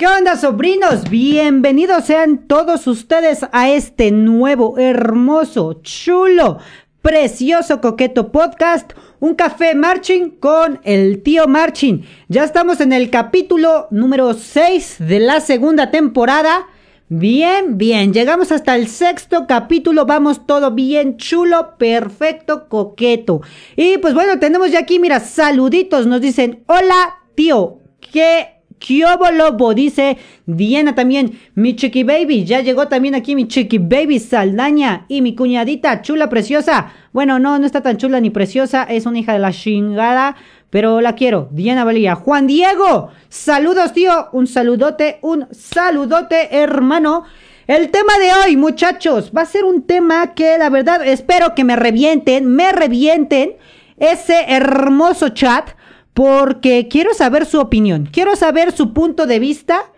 ¿Qué onda, sobrinos? Bienvenidos sean todos ustedes a este nuevo, hermoso, chulo, precioso, coqueto podcast. Un café marching con el tío Marching. Ya estamos en el capítulo número 6 de la segunda temporada. Bien, bien, llegamos hasta el sexto capítulo, vamos todo bien chulo, perfecto, coqueto. Y pues bueno, tenemos ya aquí, mira, saluditos, nos dicen, hola tío, ¿qué Kiobo Lobo, dice Diana también. Mi chiqui baby, ya llegó también aquí mi chiqui baby Saldaña. Y mi cuñadita, chula, preciosa. Bueno, no, no está tan chula ni preciosa, es una hija de la chingada, pero la quiero. Diana Valía. Juan Diego, saludos, tío. Un saludote, un saludote, hermano. El tema de hoy, muchachos, va a ser un tema que la verdad espero que me revienten, me revienten ese hermoso chat porque quiero saber su opinión, quiero saber su punto de vista.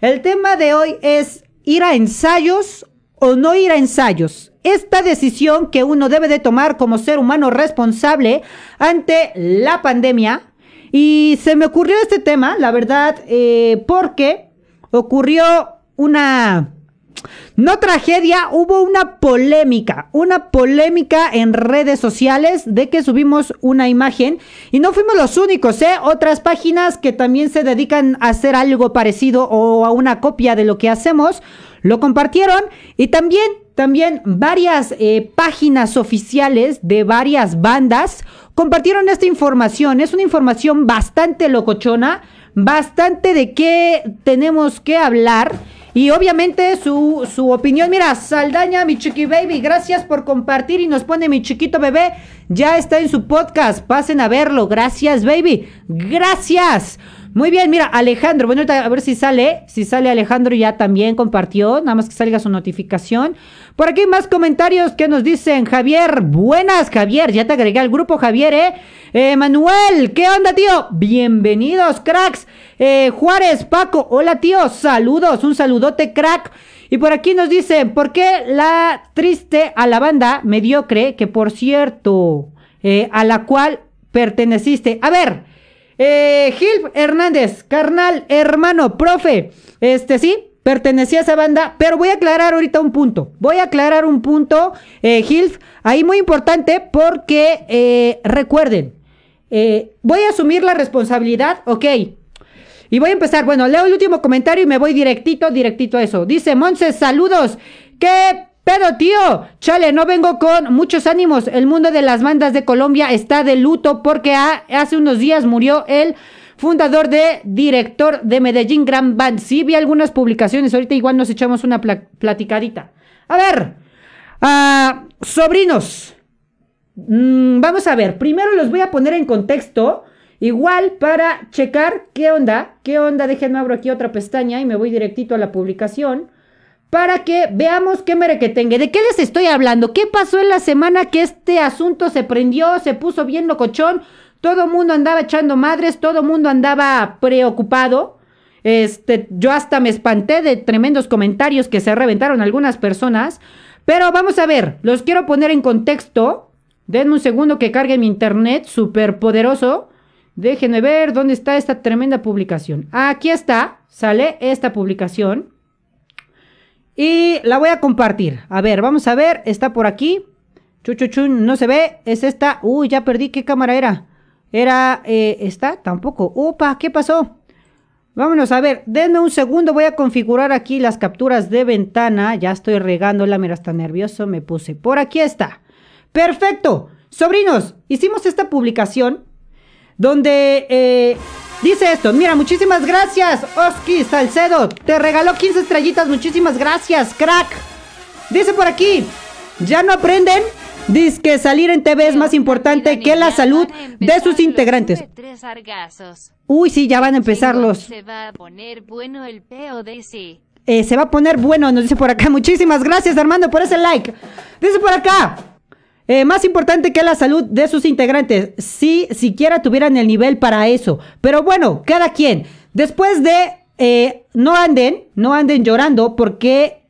El tema de hoy es ir a ensayos o no ir a ensayos. Esta decisión que uno debe de tomar como ser humano responsable ante la pandemia. Y se me ocurrió este tema, la verdad, eh, porque ocurrió una no tragedia, hubo una polémica, una polémica en redes sociales de que subimos una imagen y no fuimos los únicos, ¿eh? Otras páginas que también se dedican a hacer algo parecido o a una copia de lo que hacemos, lo compartieron y también, también varias eh, páginas oficiales de varias bandas compartieron esta información. Es una información bastante locochona, bastante de qué tenemos que hablar. Y obviamente su, su opinión, mira, Saldaña, mi chiqui baby, gracias por compartir y nos pone mi chiquito bebé, ya está en su podcast, pasen a verlo, gracias baby, gracias. Muy bien, mira, Alejandro, bueno, a ver si sale, si sale Alejandro ya también compartió, nada más que salga su notificación. Por aquí más comentarios que nos dicen, Javier, buenas, Javier, ya te agregué al grupo, Javier, ¿eh? eh Manuel, ¿qué onda, tío? Bienvenidos, cracks. Eh, Juárez, Paco, hola, tío, saludos, un saludote, crack. Y por aquí nos dicen, ¿por qué la triste a la banda mediocre, que por cierto, eh, a la cual perteneciste? A ver, eh, Gil Hernández, carnal, hermano, profe. Este sí, pertenecía a esa banda, pero voy a aclarar ahorita un punto. Voy a aclarar un punto, eh, Gil, ahí muy importante porque eh, recuerden, eh, voy a asumir la responsabilidad, ok. Y voy a empezar, bueno, leo el último comentario y me voy directito, directito a eso. Dice Monse, saludos. ¿Qué pero tío, chale, no vengo con muchos ánimos. El mundo de las bandas de Colombia está de luto porque hace unos días murió el fundador de director de Medellín Grand Band. Sí, vi algunas publicaciones. Ahorita igual nos echamos una platicadita. A ver, uh, sobrinos. Mm, vamos a ver. Primero los voy a poner en contexto. Igual para checar qué onda. ¿Qué onda? Déjenme abro aquí otra pestaña y me voy directito a la publicación para que veamos qué merequetengue. ¿De qué les estoy hablando? ¿Qué pasó en la semana que este asunto se prendió, se puso bien locochón? Todo mundo andaba echando madres, todo mundo andaba preocupado. Este, yo hasta me espanté de tremendos comentarios que se reventaron algunas personas. Pero vamos a ver, los quiero poner en contexto. Denme un segundo que cargue mi internet súper poderoso. Déjenme ver dónde está esta tremenda publicación. Aquí está, sale esta publicación. Y la voy a compartir. A ver, vamos a ver. Está por aquí. Chuchuchun, no se ve. Es esta. Uy, ya perdí. ¿Qué cámara era? Era. Eh, ¿Esta? Tampoco. Upa, ¿qué pasó? Vámonos a ver. Denme un segundo. Voy a configurar aquí las capturas de ventana. Ya estoy regándola. Mira, está nervioso. Me puse. Por aquí está. Perfecto. Sobrinos, hicimos esta publicación donde eh, Dice esto, mira, muchísimas gracias, Oski Salcedo. Te regaló 15 estrellitas, muchísimas gracias, crack. Dice por aquí, ¿ya no aprenden? Dice que salir en TV es más importante que la salud de sus integrantes. Uy, sí, ya van a empezar los... Se va a poner bueno el PODC. Eh, se va a poner bueno, nos dice por acá. Muchísimas gracias, Armando, por ese like. Dice por acá. Eh, más importante que la salud de sus integrantes, si siquiera tuvieran el nivel para eso. Pero bueno, cada quien. Después de, eh, no anden, no anden llorando porque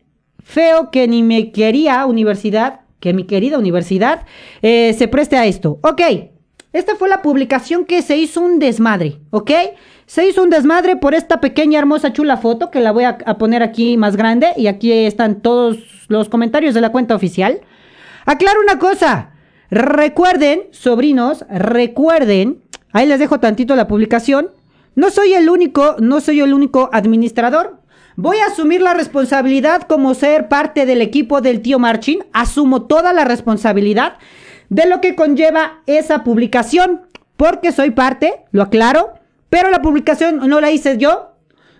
feo que ni me quería universidad, que mi querida universidad, eh, se preste a esto. Ok, Esta fue la publicación que se hizo un desmadre, ¿ok? Se hizo un desmadre por esta pequeña, hermosa, chula foto que la voy a, a poner aquí más grande y aquí están todos los comentarios de la cuenta oficial. Aclaro una cosa. Recuerden, sobrinos, recuerden, ahí les dejo tantito la publicación. No soy el único, no soy el único administrador. Voy a asumir la responsabilidad como ser parte del equipo del tío Marchin. Asumo toda la responsabilidad de lo que conlleva esa publicación, porque soy parte, lo aclaro, pero la publicación no la hice yo,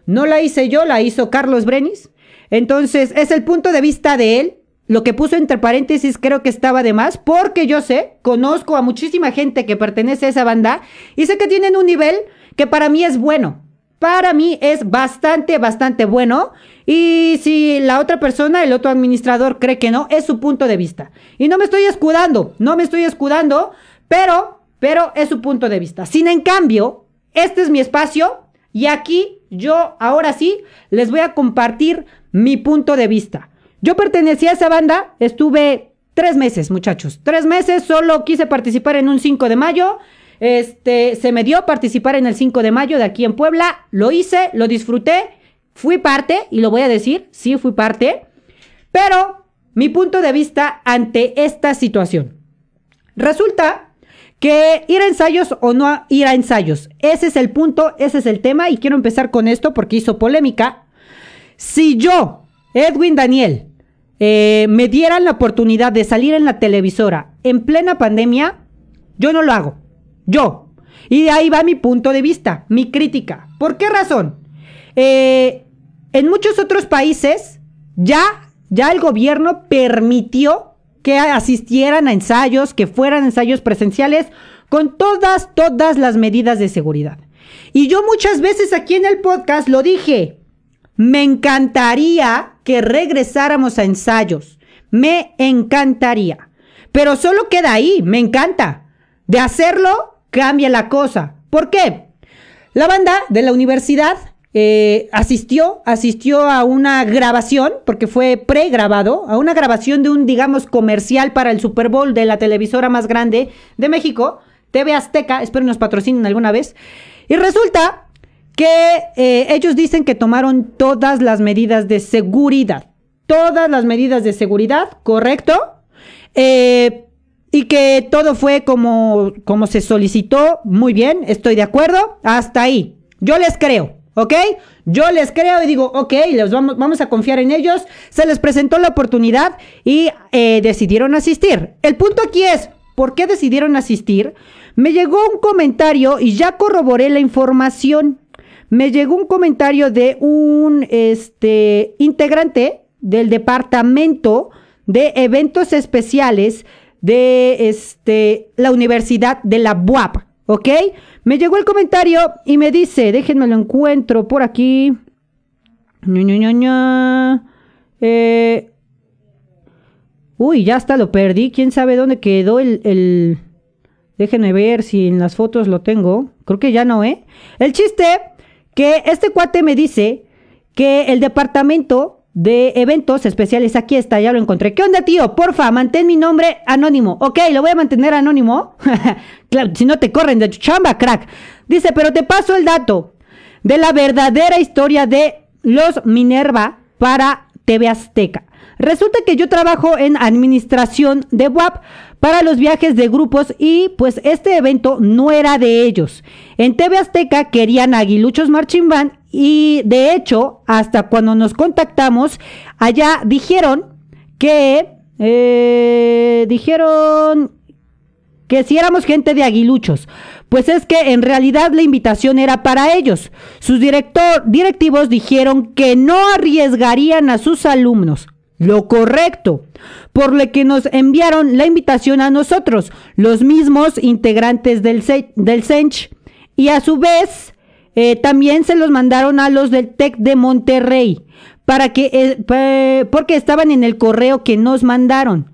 no la hice yo, la hizo Carlos Brenis. Entonces, es el punto de vista de él. Lo que puso entre paréntesis creo que estaba de más, porque yo sé, conozco a muchísima gente que pertenece a esa banda y sé que tienen un nivel que para mí es bueno. Para mí es bastante, bastante bueno. Y si la otra persona, el otro administrador, cree que no, es su punto de vista. Y no me estoy escudando, no me estoy escudando, pero, pero es su punto de vista. Sin en cambio, este es mi espacio y aquí yo ahora sí les voy a compartir mi punto de vista. Yo pertenecía a esa banda, estuve tres meses, muchachos. Tres meses, solo quise participar en un 5 de mayo. Este, se me dio participar en el 5 de mayo de aquí en Puebla. Lo hice, lo disfruté. Fui parte, y lo voy a decir, sí fui parte. Pero mi punto de vista ante esta situación. Resulta que ir a ensayos o no ir a ensayos. Ese es el punto, ese es el tema y quiero empezar con esto porque hizo polémica. Si yo, Edwin Daniel, eh, me dieran la oportunidad de salir en la televisora en plena pandemia, yo no lo hago. Yo. Y de ahí va mi punto de vista, mi crítica. ¿Por qué razón? Eh, en muchos otros países ya, ya el gobierno permitió que asistieran a ensayos, que fueran ensayos presenciales con todas, todas las medidas de seguridad. Y yo muchas veces aquí en el podcast lo dije, me encantaría que regresáramos a ensayos, me encantaría, pero solo queda ahí, me encanta. De hacerlo, cambia la cosa. ¿Por qué? La banda de la universidad eh, asistió, asistió a una grabación, porque fue pregrabado, a una grabación de un, digamos, comercial para el Super Bowl de la televisora más grande de México, TV Azteca, espero nos patrocinen alguna vez. Y resulta que eh, ellos dicen que tomaron todas las medidas de seguridad. Todas las medidas de seguridad, ¿correcto? Eh, y que todo fue como, como se solicitó. Muy bien, estoy de acuerdo. Hasta ahí. Yo les creo. ¿Ok? Yo les creo y digo, ok, les vamos, vamos a confiar en ellos. Se les presentó la oportunidad y eh, decidieron asistir. El punto aquí es, ¿por qué decidieron asistir? Me llegó un comentario y ya corroboré la información. Me llegó un comentario de un este, integrante del departamento de eventos especiales de este, la Universidad de la BUAP. ¿Ok? Me llegó el comentario y me dice, déjenme lo encuentro por aquí. Eh, uy, ya hasta lo perdí. ¿Quién sabe dónde quedó el, el... Déjenme ver si en las fotos lo tengo. Creo que ya no, ¿eh? El chiste que este cuate me dice que el departamento de eventos especiales. Aquí está, ya lo encontré. ¿Qué onda, tío? Porfa, mantén mi nombre anónimo. Ok, lo voy a mantener anónimo. claro, si no te corren de chamba, crack. Dice, pero te paso el dato de la verdadera historia de los Minerva para TV Azteca. Resulta que yo trabajo en administración de WAP para los viajes de grupos y pues este evento no era de ellos. En TV Azteca querían Aguiluchos Marching Band y de hecho, hasta cuando nos contactamos, allá dijeron que, eh, dijeron que si éramos gente de aguiluchos. Pues es que en realidad la invitación era para ellos. Sus director, directivos dijeron que no arriesgarían a sus alumnos. Lo correcto. Por lo que nos enviaron la invitación a nosotros, los mismos integrantes del, del CENCH. Y a su vez, eh, también se los mandaron a los del TEC de Monterrey, para que, eh, porque estaban en el correo que nos mandaron.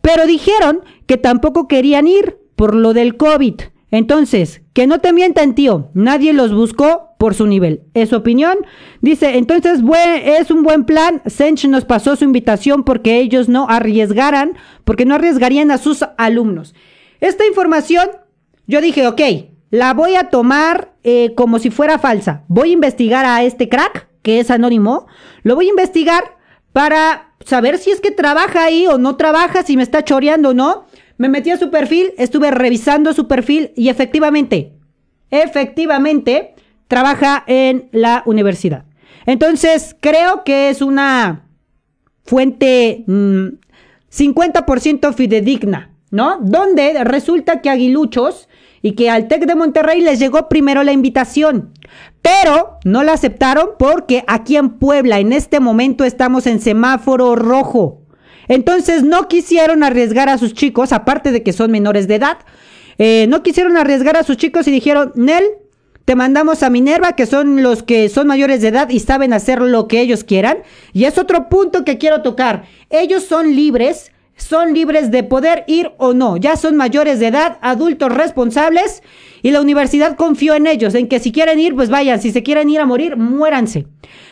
Pero dijeron que tampoco querían ir por lo del COVID. Entonces, que no te mientan, tío, nadie los buscó por su nivel. Es su opinión. Dice, entonces es un buen plan. Sench nos pasó su invitación porque ellos no arriesgaran, porque no arriesgarían a sus alumnos. Esta información yo dije, ok, la voy a tomar eh, como si fuera falsa. Voy a investigar a este crack, que es anónimo. Lo voy a investigar para saber si es que trabaja ahí o no trabaja, si me está choreando o no. Me metí a su perfil, estuve revisando su perfil y efectivamente, efectivamente, trabaja en la universidad. Entonces, creo que es una fuente 50% mm, fidedigna, ¿no? Donde resulta que Aguiluchos y que al TEC de Monterrey les llegó primero la invitación, pero no la aceptaron porque aquí en Puebla en este momento estamos en semáforo rojo. Entonces no quisieron arriesgar a sus chicos, aparte de que son menores de edad, eh, no quisieron arriesgar a sus chicos y dijeron, Nel, te mandamos a Minerva, que son los que son mayores de edad y saben hacer lo que ellos quieran. Y es otro punto que quiero tocar. Ellos son libres, son libres de poder ir o no. Ya son mayores de edad, adultos responsables. Y la universidad confió en ellos, en que si quieren ir, pues vayan. Si se quieren ir a morir, muéranse.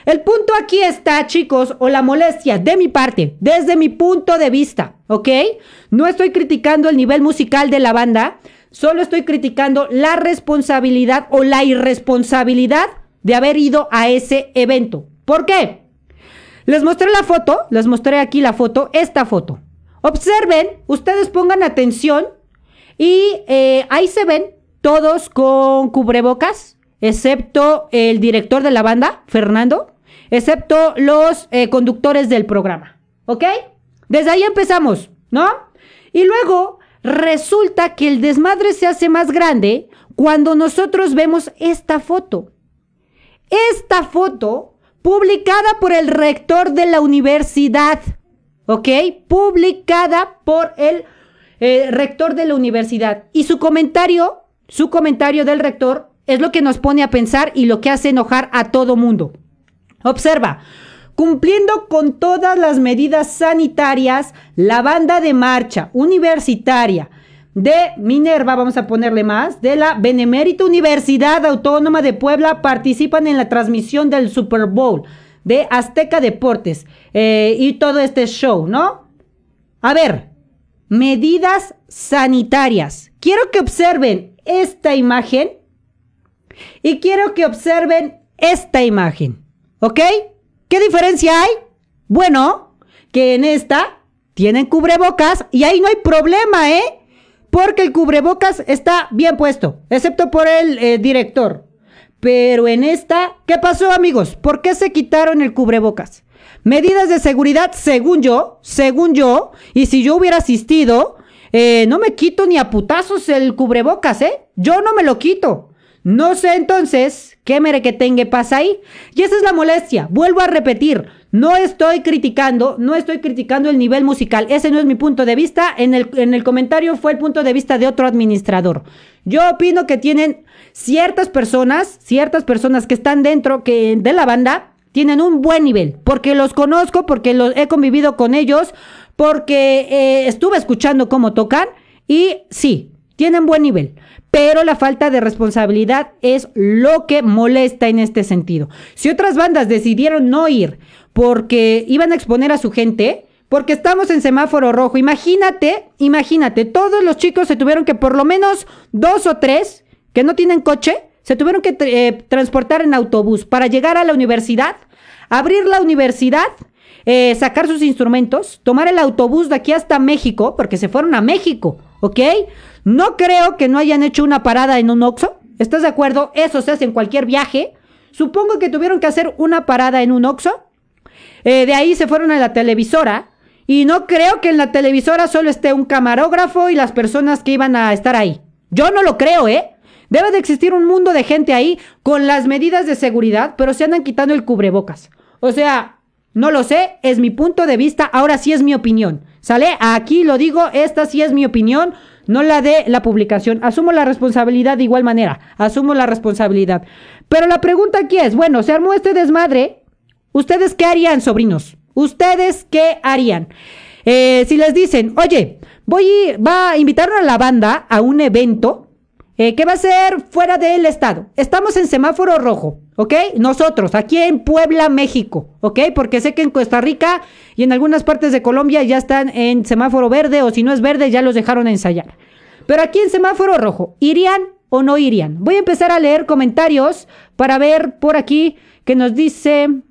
El punto aquí está, chicos, o la molestia de mi parte, desde mi punto de vista, ¿ok? No estoy criticando el nivel musical de la banda. Solo estoy criticando la responsabilidad o la irresponsabilidad de haber ido a ese evento. ¿Por qué? Les mostré la foto, les mostré aquí la foto, esta foto. Observen, ustedes pongan atención y eh, ahí se ven todos con cubrebocas, excepto el director de la banda, Fernando, excepto los eh, conductores del programa. ¿Ok? Desde ahí empezamos, ¿no? Y luego Resulta que el desmadre se hace más grande cuando nosotros vemos esta foto. Esta foto publicada por el rector de la universidad. ¿Ok? Publicada por el eh, rector de la universidad. Y su comentario, su comentario del rector, es lo que nos pone a pensar y lo que hace enojar a todo mundo. Observa, Cumpliendo con todas las medidas sanitarias, la banda de marcha universitaria de Minerva, vamos a ponerle más, de la Benemérita Universidad Autónoma de Puebla participan en la transmisión del Super Bowl de Azteca Deportes eh, y todo este show, ¿no? A ver, medidas sanitarias. Quiero que observen esta imagen y quiero que observen esta imagen, ¿ok? ¿Qué diferencia hay? Bueno, que en esta tienen cubrebocas y ahí no hay problema, ¿eh? Porque el cubrebocas está bien puesto, excepto por el eh, director. Pero en esta, ¿qué pasó amigos? ¿Por qué se quitaron el cubrebocas? Medidas de seguridad, según yo, según yo, y si yo hubiera asistido, eh, no me quito ni a putazos el cubrebocas, ¿eh? Yo no me lo quito. No sé entonces qué merequetengue pasa ahí. Y esa es la molestia. Vuelvo a repetir. No estoy criticando, no estoy criticando el nivel musical. Ese no es mi punto de vista. En el, en el comentario fue el punto de vista de otro administrador. Yo opino que tienen ciertas personas, ciertas personas que están dentro que, de la banda, tienen un buen nivel. Porque los conozco, porque los he convivido con ellos, porque eh, estuve escuchando cómo tocan. Y sí, tienen buen nivel pero la falta de responsabilidad es lo que molesta en este sentido. Si otras bandas decidieron no ir porque iban a exponer a su gente, porque estamos en semáforo rojo, imagínate, imagínate, todos los chicos se tuvieron que por lo menos dos o tres que no tienen coche, se tuvieron que eh, transportar en autobús para llegar a la universidad, abrir la universidad, eh, sacar sus instrumentos, tomar el autobús de aquí hasta México, porque se fueron a México, ¿ok? No creo que no hayan hecho una parada en un Oxxo. ¿Estás de acuerdo? Eso se hace en cualquier viaje. Supongo que tuvieron que hacer una parada en un Oxxo. Eh, de ahí se fueron a la televisora. Y no creo que en la televisora solo esté un camarógrafo y las personas que iban a estar ahí. Yo no lo creo, ¿eh? Debe de existir un mundo de gente ahí con las medidas de seguridad, pero se andan quitando el cubrebocas. O sea, no lo sé, es mi punto de vista, ahora sí es mi opinión. ¿Sale? Aquí lo digo, esta sí es mi opinión no la de la publicación. Asumo la responsabilidad de igual manera, asumo la responsabilidad. Pero la pregunta aquí es, bueno, se armó este desmadre, ¿ustedes qué harían, sobrinos? ¿Ustedes qué harían? Eh, si les dicen, oye, voy, va a invitar a la banda a un evento eh, que va a ser fuera del estado. Estamos en semáforo rojo, ¿ok? Nosotros, aquí en Puebla, México, ¿ok? Porque sé que en Costa Rica y en algunas partes de Colombia ya están en semáforo verde o si no es verde ya los dejaron ensayar. Pero aquí en semáforo rojo, ¿irían o no irían? Voy a empezar a leer comentarios para ver por aquí que nos dice...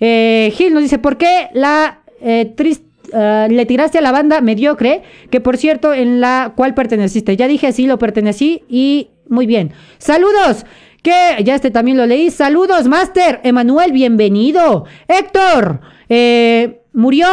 Eh, Gil nos dice, ¿por qué la eh, eh, le tiraste a la banda mediocre? Que por cierto, en la cual perteneciste. Ya dije, sí, lo pertenecí y muy bien. Saludos. Que ya este también lo leí. Saludos, Master. Emanuel, bienvenido. Héctor, eh, murió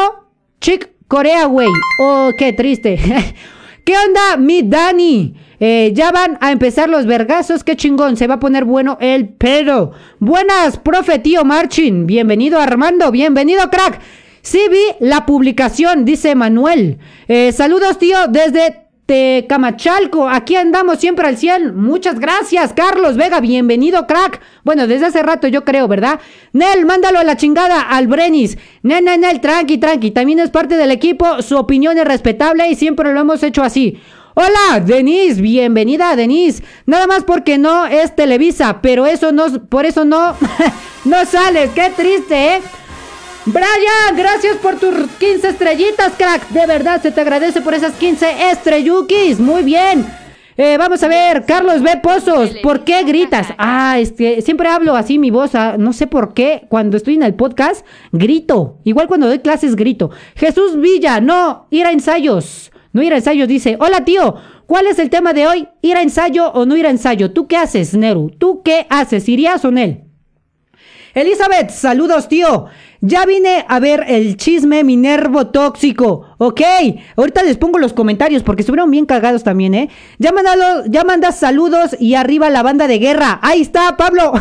Chick Corea, güey. Oh, qué triste. ¿Qué onda, mi Dani? Eh, ya van a empezar los vergazos, qué chingón, se va a poner bueno el pedo. Buenas, profe tío Marchin, bienvenido Armando, bienvenido crack. Sí vi la publicación, dice Manuel. Eh, saludos tío desde Tecamachalco, aquí andamos siempre al 100. Muchas gracias, Carlos Vega, bienvenido, crack. Bueno, desde hace rato yo creo, ¿verdad? Nel, mándalo a la chingada al Brenis. Nel, Nel, Nel, tranqui, tranqui. También es parte del equipo, su opinión es respetable y siempre lo hemos hecho así. Hola, Denise, bienvenida, Denise. Nada más porque no es Televisa, pero eso no, por eso no, no sales. Qué triste, ¿eh? Brian, gracias por tus 15 estrellitas, crack. De verdad, se te agradece por esas 15 estrellukis. Muy bien. Eh, vamos a ver, Carlos B. Pozos, ¿por qué gritas? Ah, este, siempre hablo así mi voz, ah, no sé por qué, cuando estoy en el podcast, grito. Igual cuando doy clases, grito. Jesús Villa, no, ir a ensayos. No ir a ensayos, dice, hola tío, ¿cuál es el tema de hoy? ¿Ir a ensayo o no ir a ensayo? ¿Tú qué haces, Neru? ¿Tú qué haces? ¿Irías o no? Elizabeth, saludos, tío. Ya vine a ver el chisme Minervo tóxico. Ok, ahorita les pongo los comentarios porque estuvieron bien cagados también, ¿eh? Ya, mandalo, ya mandas saludos y arriba la banda de guerra. Ahí está, Pablo.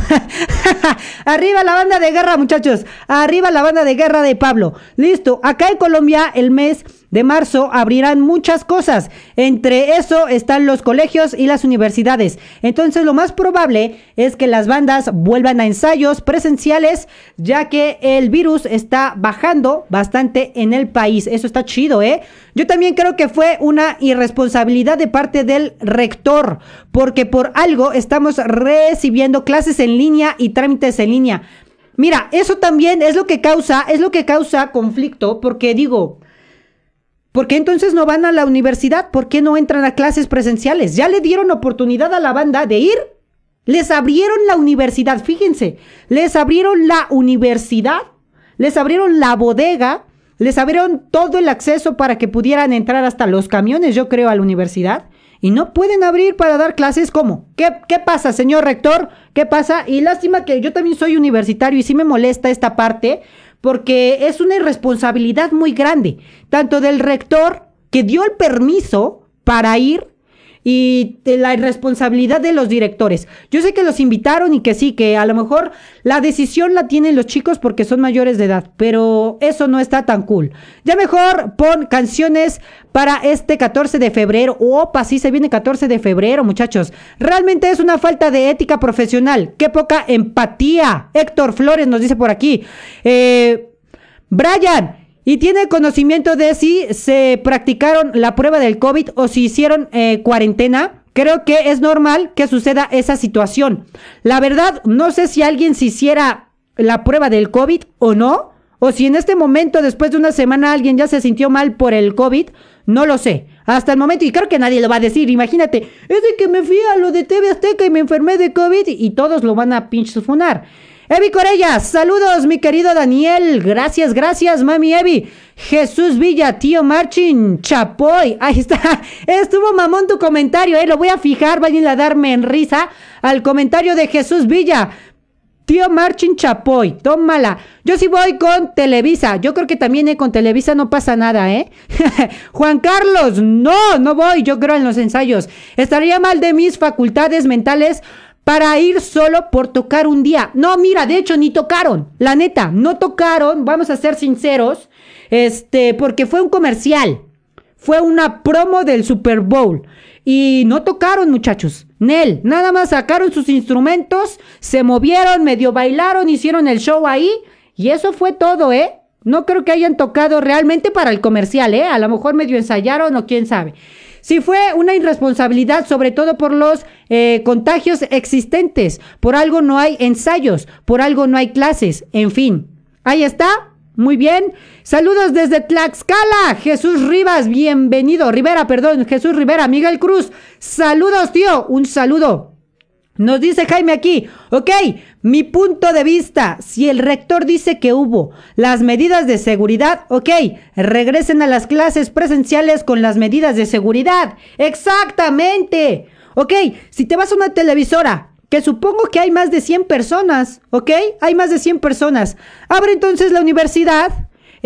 arriba la banda de guerra, muchachos. Arriba la banda de guerra de Pablo. Listo, acá en Colombia el mes de marzo abrirán muchas cosas. Entre eso están los colegios y las universidades. Entonces lo más probable es que las bandas vuelvan a ensayos presenciales ya que el virus está bajando bastante en el país. Eso está chido, ¿eh? Yo también creo que fue una irresponsabilidad de parte del rector porque por algo estamos recibiendo clases en línea y trámites en línea. Mira, eso también es lo que causa, es lo que causa conflicto porque digo, ¿Por qué entonces no van a la universidad? ¿Por qué no entran a clases presenciales? Ya le dieron oportunidad a la banda de ir. Les abrieron la universidad, fíjense, les abrieron la universidad, les abrieron la bodega, les abrieron todo el acceso para que pudieran entrar hasta los camiones, yo creo, a la universidad. Y no pueden abrir para dar clases, ¿cómo? ¿Qué, ¿Qué pasa, señor rector? ¿Qué pasa? Y lástima que yo también soy universitario y sí me molesta esta parte, porque es una irresponsabilidad muy grande, tanto del rector que dio el permiso para ir y de la irresponsabilidad de los directores. Yo sé que los invitaron y que sí, que a lo mejor la decisión la tienen los chicos porque son mayores de edad, pero eso no está tan cool. Ya mejor pon canciones para este 14 de febrero. Opa, sí se viene 14 de febrero, muchachos. Realmente es una falta de ética profesional. Qué poca empatía. Héctor Flores nos dice por aquí. Eh, Brian, y tiene conocimiento de si se practicaron la prueba del COVID o si hicieron eh, cuarentena. Creo que es normal que suceda esa situación. La verdad, no sé si alguien se hiciera la prueba del COVID o no. O si en este momento, después de una semana, alguien ya se sintió mal por el COVID. No lo sé. Hasta el momento, y creo que nadie lo va a decir. Imagínate, es de que me fui a lo de TV Azteca y me enfermé de COVID y todos lo van a pinche funar. Evi Corella, saludos mi querido Daniel, gracias, gracias mami Evi. Jesús Villa, tío Marchin, Chapoy, ahí está, estuvo mamón tu comentario, eh, lo voy a fijar, vayan a darme en risa al comentario de Jesús Villa. Tío Marchin Chapoy, tómala. Yo sí voy con Televisa. Yo creo que también eh, con Televisa no pasa nada, ¿eh? Juan Carlos, no, no voy. Yo creo en los ensayos. Estaría mal de mis facultades mentales para ir solo por tocar un día. No, mira, de hecho ni tocaron, la neta, no tocaron, vamos a ser sinceros, este, porque fue un comercial, fue una promo del Super Bowl y no tocaron, muchachos. Nel, nada más sacaron sus instrumentos, se movieron, medio bailaron, hicieron el show ahí y eso fue todo, ¿eh? No creo que hayan tocado realmente para el comercial, ¿eh? A lo mejor medio ensayaron o quién sabe. Si fue una irresponsabilidad, sobre todo por los eh, contagios existentes. Por algo no hay ensayos, por algo no hay clases, en fin. Ahí está. Muy bien. Saludos desde Tlaxcala. Jesús Rivas, bienvenido. Rivera, perdón, Jesús Rivera. Miguel Cruz, saludos, tío. Un saludo. Nos dice Jaime aquí, ok, mi punto de vista, si el rector dice que hubo las medidas de seguridad, ok, regresen a las clases presenciales con las medidas de seguridad. Exactamente. Ok, si te vas a una televisora, que supongo que hay más de 100 personas, ¿ok? Hay más de 100 personas. Abre entonces la universidad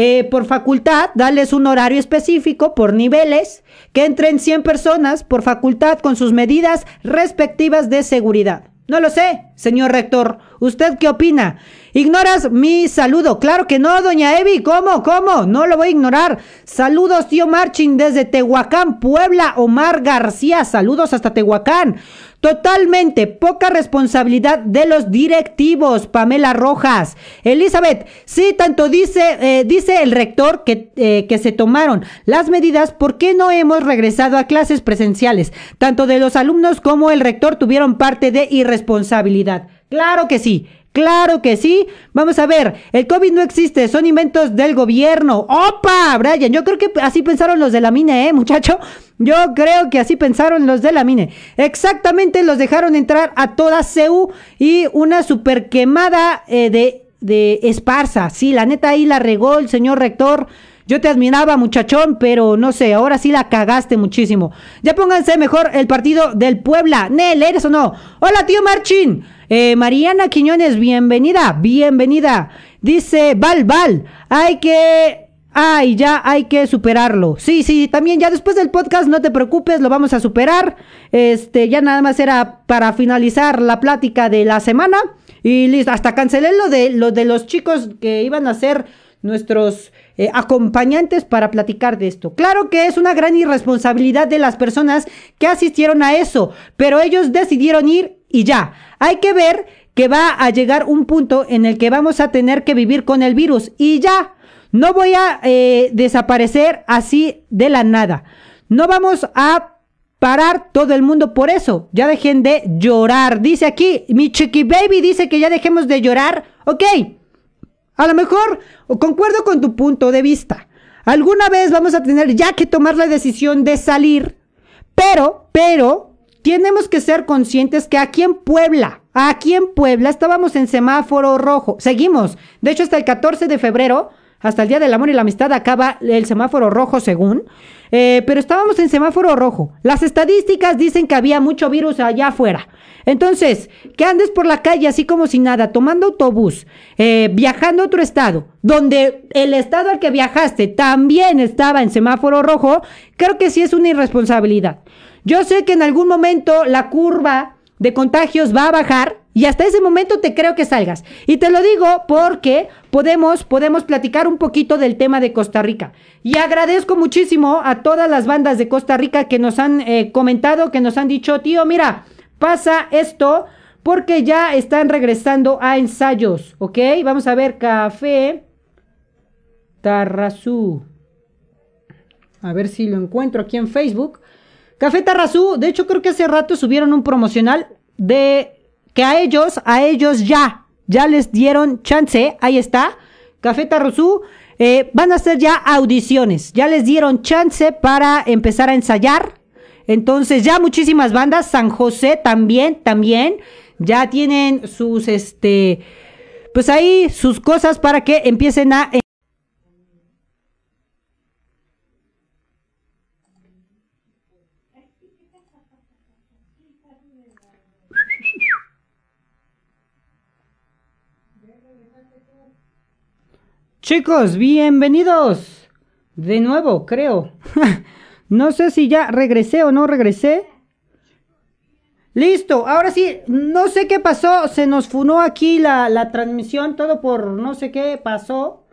eh, por facultad, dales un horario específico por niveles, que entren 100 personas por facultad con sus medidas respectivas de seguridad. No lo sé, señor rector. ¿Usted qué opina? ¿Ignoras mi saludo? Claro que no, doña Evi. ¿Cómo? ¿Cómo? No lo voy a ignorar. Saludos, tío Marching, desde Tehuacán, Puebla. Omar García, saludos hasta Tehuacán. Totalmente poca responsabilidad de los directivos, Pamela Rojas. Elizabeth, sí, tanto dice, eh, dice el rector que, eh, que se tomaron las medidas, ¿por qué no hemos regresado a clases presenciales? Tanto de los alumnos como el rector tuvieron parte de irresponsabilidad. Claro que sí. Claro que sí. Vamos a ver, el COVID no existe, son inventos del gobierno. ¡Opa! Brian, yo creo que así pensaron los de la mine, ¿eh, muchacho? Yo creo que así pensaron los de la mine. Exactamente, los dejaron entrar a toda CEU y una super quemada eh, de, de Esparza. Sí, la neta ahí la regó el señor rector. Yo te admiraba, muchachón, pero no sé, ahora sí la cagaste muchísimo. Ya pónganse mejor el partido del Puebla. Nel, ¿eres o no? Hola, tío Marchín. Eh, Mariana Quiñones, bienvenida, bienvenida. Dice, Val, Val, hay que... Ay, ya hay que superarlo. Sí, sí, también ya después del podcast, no te preocupes, lo vamos a superar. Este, ya nada más era para finalizar la plática de la semana. Y listo, hasta cancelé lo de, lo de los chicos que iban a ser nuestros eh, acompañantes para platicar de esto. Claro que es una gran irresponsabilidad de las personas que asistieron a eso, pero ellos decidieron ir y ya. Hay que ver que va a llegar un punto en el que vamos a tener que vivir con el virus y ya. No voy a eh, desaparecer así de la nada. No vamos a parar todo el mundo por eso. Ya dejen de llorar. Dice aquí, mi chiqui baby dice que ya dejemos de llorar. Ok. A lo mejor concuerdo con tu punto de vista. Alguna vez vamos a tener ya que tomar la decisión de salir. Pero, pero, tenemos que ser conscientes que aquí en Puebla, aquí en Puebla estábamos en semáforo rojo. Seguimos. De hecho, hasta el 14 de febrero, hasta el Día del Amor y la Amistad, acaba el semáforo rojo según. Eh, pero estábamos en semáforo rojo. Las estadísticas dicen que había mucho virus allá afuera. Entonces, que andes por la calle así como si nada, tomando autobús, eh, viajando a otro estado, donde el estado al que viajaste también estaba en semáforo rojo, creo que sí es una irresponsabilidad. Yo sé que en algún momento la curva de contagios va a bajar y hasta ese momento te creo que salgas. Y te lo digo porque podemos, podemos platicar un poquito del tema de Costa Rica. Y agradezco muchísimo a todas las bandas de Costa Rica que nos han eh, comentado, que nos han dicho, tío, mira, pasa esto porque ya están regresando a ensayos, ¿ok? Vamos a ver, café Tarrazú. A ver si lo encuentro aquí en Facebook. Café Tarrazú, de hecho creo que hace rato subieron un promocional de que a ellos, a ellos ya, ya les dieron chance, ahí está, Café Tarrazú, eh, van a hacer ya audiciones, ya les dieron chance para empezar a ensayar, entonces ya muchísimas bandas, San José también, también, ya tienen sus, este, pues ahí sus cosas para que empiecen a... Chicos, bienvenidos. De nuevo, creo. no sé si ya regresé o no regresé. Listo, ahora sí, no sé qué pasó, se nos funó aquí la, la, transmisión, todo por no sé qué pasó.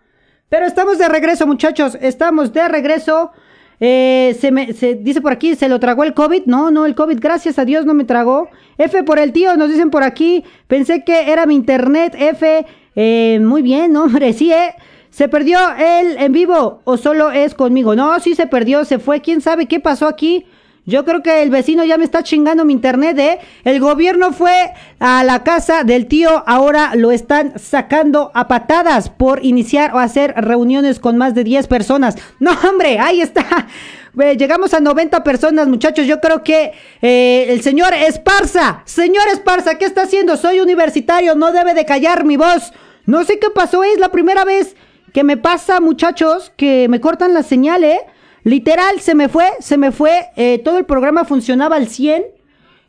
Pero estamos de regreso, muchachos, estamos de regreso. Eh, se me se dice por aquí, ¿se lo tragó el COVID? No, no, el COVID, gracias a Dios no me tragó. F por el tío, nos dicen por aquí. Pensé que era mi internet, F. Eh, muy bien, hombre, sí, eh. ¿Se perdió él en vivo o solo es conmigo? No, sí se perdió, se fue. ¿Quién sabe qué pasó aquí? Yo creo que el vecino ya me está chingando mi internet, ¿eh? El gobierno fue a la casa del tío, ahora lo están sacando a patadas por iniciar o hacer reuniones con más de 10 personas. No, hombre, ahí está. Llegamos a 90 personas, muchachos. Yo creo que eh, el señor Esparza, señor Esparza, ¿qué está haciendo? Soy universitario, no debe de callar mi voz. No sé qué pasó, es la primera vez que me pasa, muchachos, que me cortan la señal, ¿eh? Literal, se me fue, se me fue. Eh, todo el programa funcionaba al 100.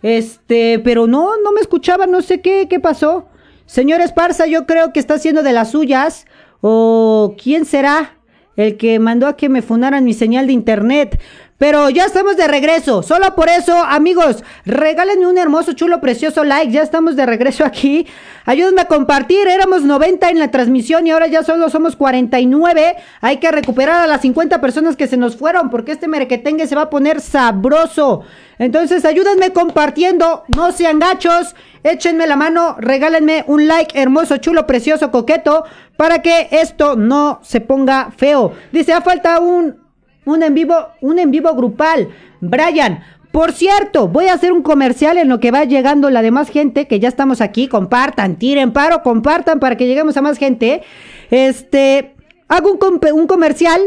Este, pero no, no me escuchaba, no sé qué, qué pasó. Señor Esparza, yo creo que está haciendo de las suyas. ¿O quién será? El que mandó a que me funaran mi señal de internet. Pero ya estamos de regreso. Solo por eso, amigos, regálenme un hermoso, chulo, precioso like. Ya estamos de regreso aquí. Ayúdenme a compartir. Éramos 90 en la transmisión y ahora ya solo somos 49. Hay que recuperar a las 50 personas que se nos fueron porque este merequetengue se va a poner sabroso. Entonces, ayúdenme compartiendo. No sean gachos. Échenme la mano, regálenme un like hermoso, chulo, precioso, coqueto, para que esto no se ponga feo. Dice, ha falta un, un en vivo, un en vivo grupal. Brian, por cierto, voy a hacer un comercial en lo que va llegando la demás gente, que ya estamos aquí, compartan, tiren paro, compartan para que lleguemos a más gente. Este, hago un, un comercial.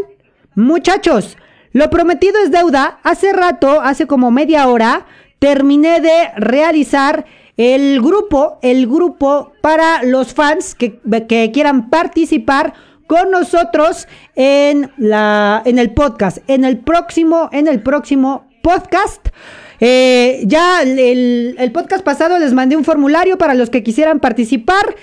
Muchachos, lo prometido es deuda. Hace rato, hace como media hora, terminé de realizar el grupo, el grupo para los fans que, quieran participar con nosotros en la en el podcast, en el próximo, en el próximo podcast. Eh, ya el, el, podcast pasado les mandé un formulario para los que quisieran participar.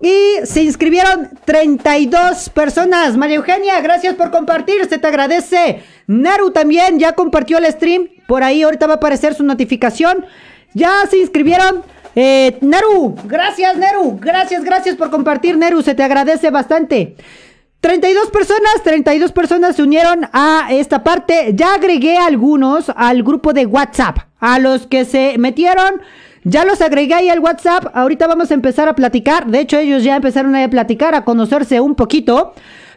Y se inscribieron 32 personas. María Eugenia, gracias por compartir. Se te agradece. Naru también ya compartió el stream. Por ahí ahorita va a aparecer su notificación. Ya se inscribieron eh, Neru, gracias Neru, gracias, gracias por compartir Neru, se te agradece bastante. 32 personas, 32 personas se unieron a esta parte. Ya agregué algunos al grupo de WhatsApp. A los que se metieron, ya los agregué ahí al WhatsApp. Ahorita vamos a empezar a platicar. De hecho, ellos ya empezaron a platicar, a conocerse un poquito.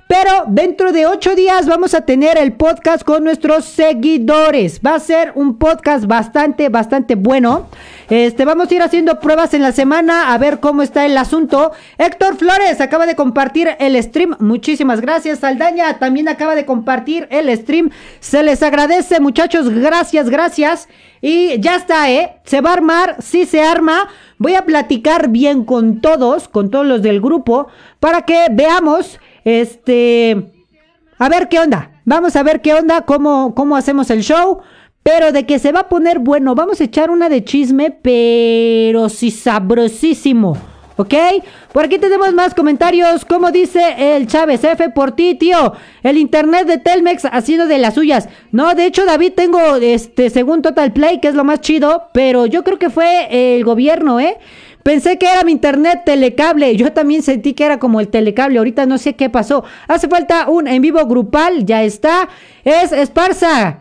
Pero dentro de ocho días vamos a tener el podcast con nuestros seguidores. Va a ser un podcast bastante, bastante bueno. Este, vamos a ir haciendo pruebas en la semana a ver cómo está el asunto. Héctor Flores acaba de compartir el stream. Muchísimas gracias. Saldaña también acaba de compartir el stream. Se les agradece, muchachos. Gracias, gracias. Y ya está, ¿eh? Se va a armar, sí se arma. Voy a platicar bien con todos, con todos los del grupo, para que veamos este, a ver qué onda. Vamos a ver qué onda, cómo, cómo hacemos el show. Pero de que se va a poner bueno, vamos a echar una de chisme, pero sí sabrosísimo. ¿Ok? Por aquí tenemos más comentarios. Como dice el Chávez, F por ti, tío. El internet de Telmex haciendo de las suyas. No, de hecho, David, tengo este, según Total Play, que es lo más chido. Pero yo creo que fue el gobierno, ¿eh? Pensé que era mi internet telecable. Yo también sentí que era como el telecable. Ahorita no sé qué pasó. Hace falta un en vivo grupal. Ya está. Es Esparza.